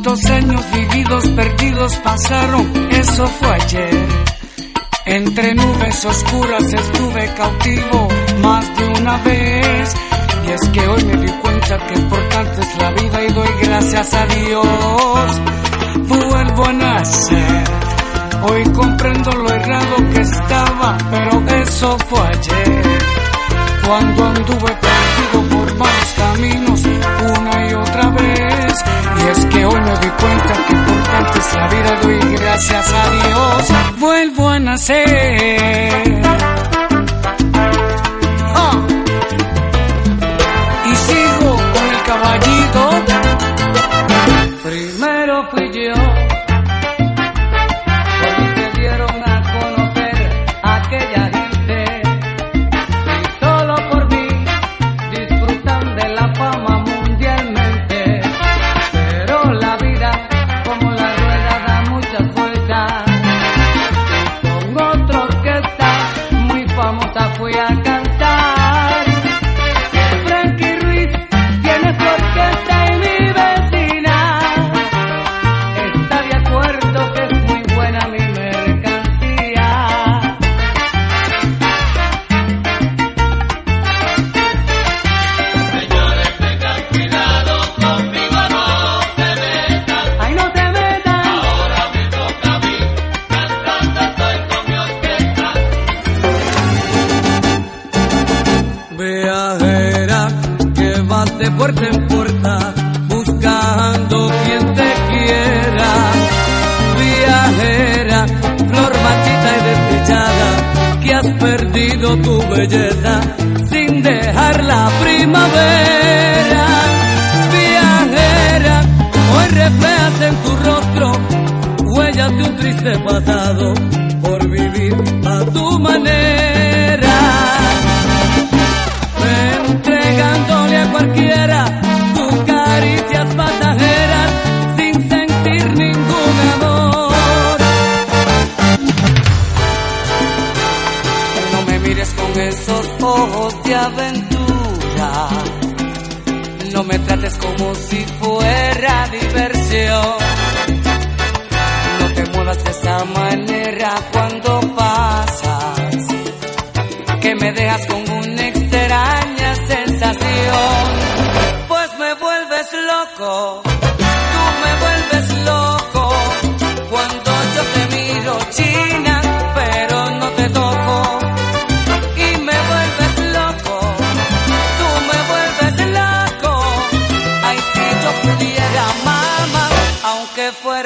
Tantos años vividos, perdidos pasaron, eso fue ayer. Entre nubes oscuras estuve cautivo más de una vez. Y es que hoy me di cuenta que importante es la vida y doy gracias a Dios. Vuelvo a nacer. Hoy comprendo lo errado que estaba, pero eso fue ayer. Cuando anduve perdido Vuelvo puerta en buscando quien te quiera. Viajera, flor marchita y desdichada, que has perdido tu belleza sin dejar la primavera. Viajera, hoy reflejas en tu rostro huellas de un triste pasado por vivir a tu manera entregándole a cualquiera aventura, no me trates como si fuera diversión. No te muevas de esa manera cuando pasas que me dejas con una extraña sensación. Pues me vuelves loco, tú me vuelves loco. Cuando yo te miro, China,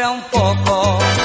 fuera un poco.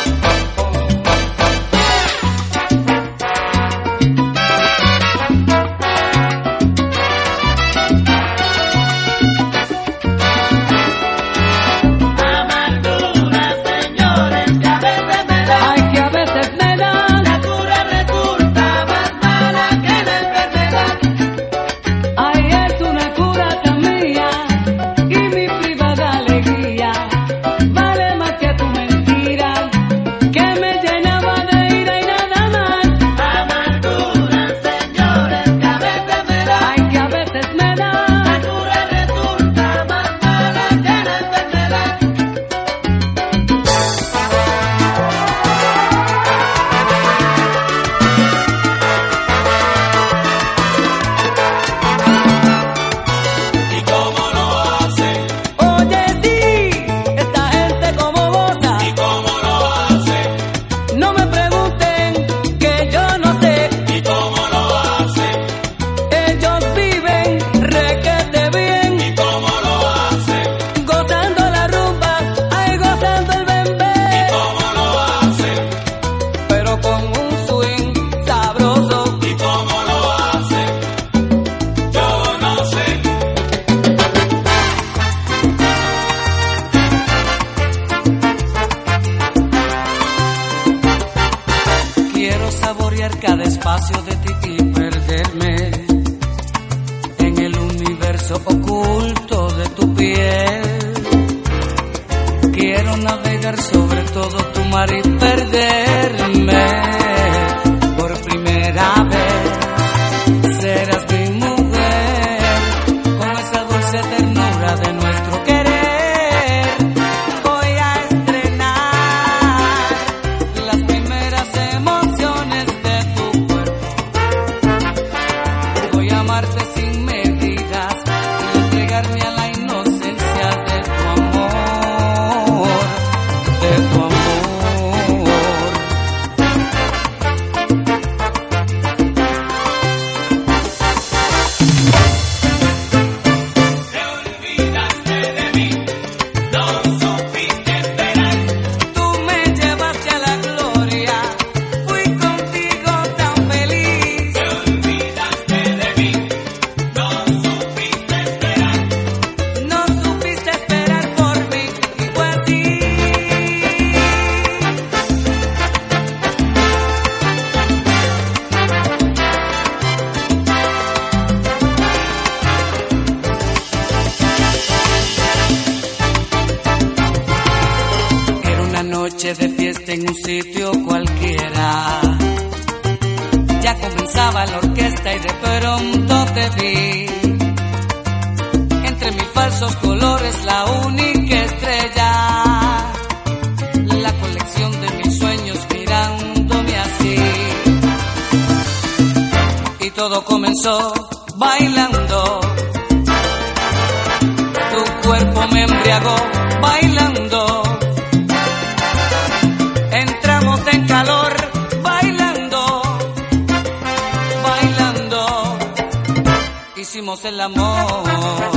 navegar sobre todo tu mar y perder. en un sitio cualquiera. Ya comenzaba la orquesta y de pronto te vi. Entre mis falsos colores, la única estrella. La colección de mis sueños mirándome así. Y todo comenzó bailando. Tu cuerpo me embriagó bailando. hicimos el amor.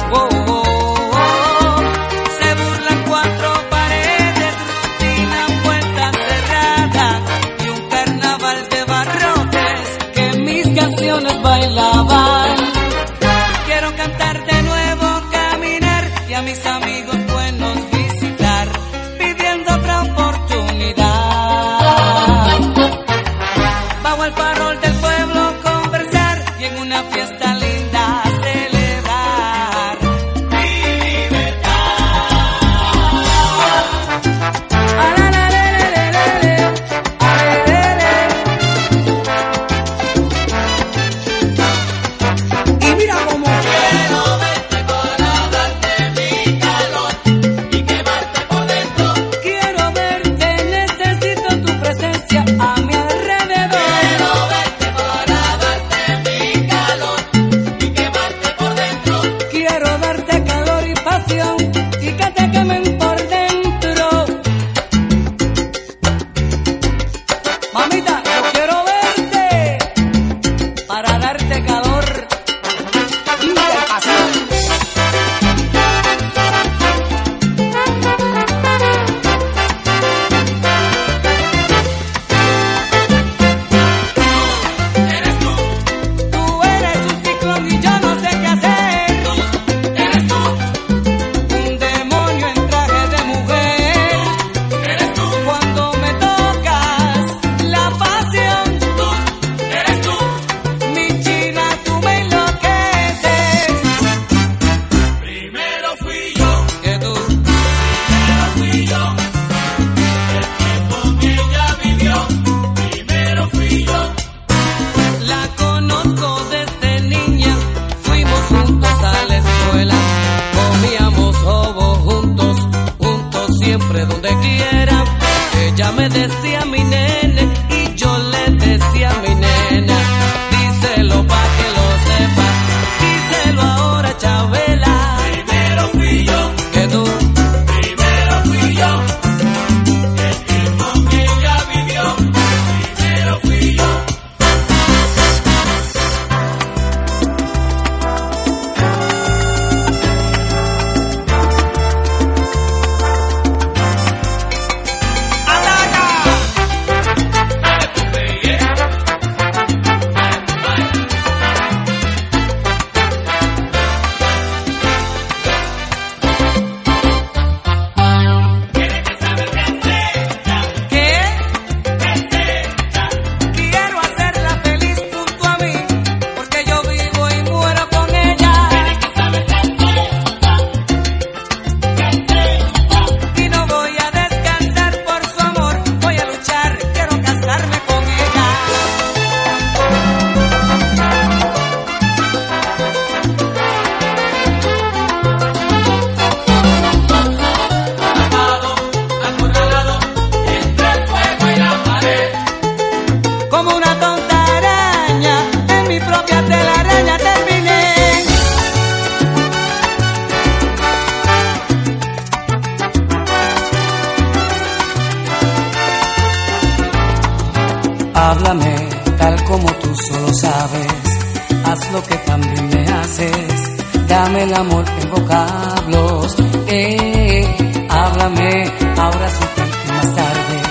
Háblame tal como tú solo sabes, haz lo que también me haces, dame el amor en vocablos. Eh, háblame ahora sí más tarde,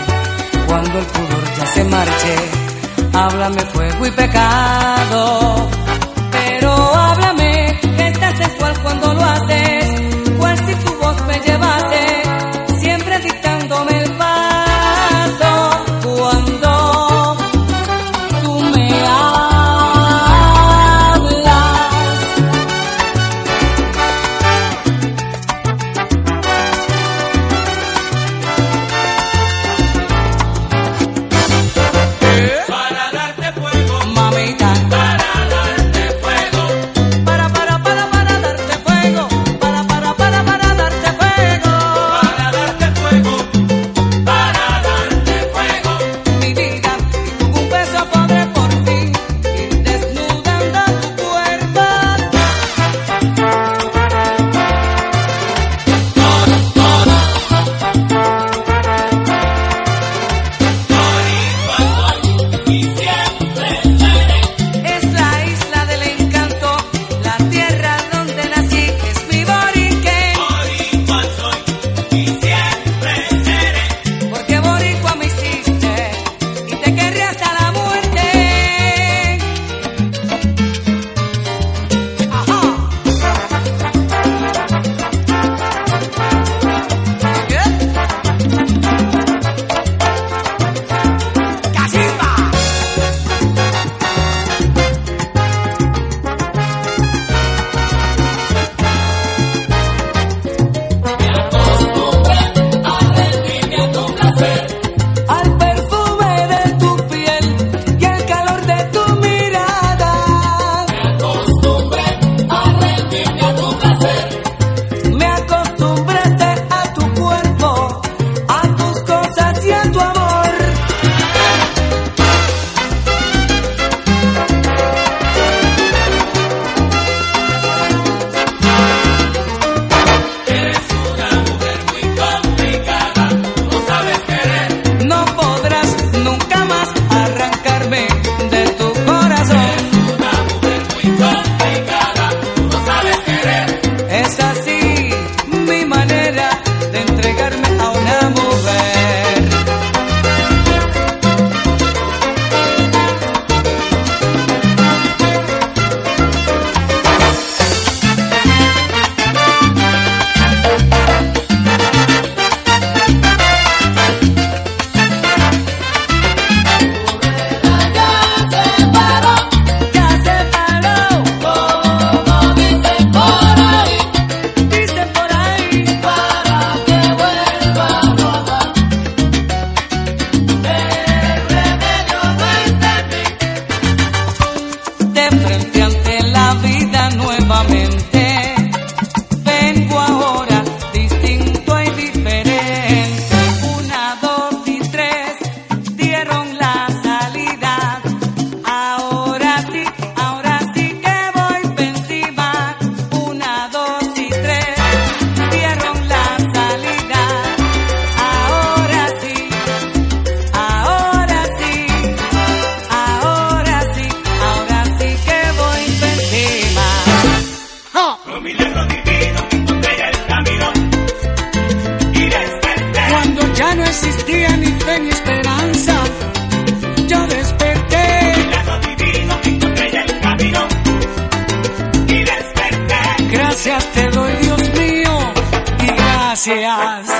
cuando el pudor ya se marche, háblame fuego y pecado. Pero háblame, que estás sexual cuando lo haces, cual si tu voz me llevase. Gracias.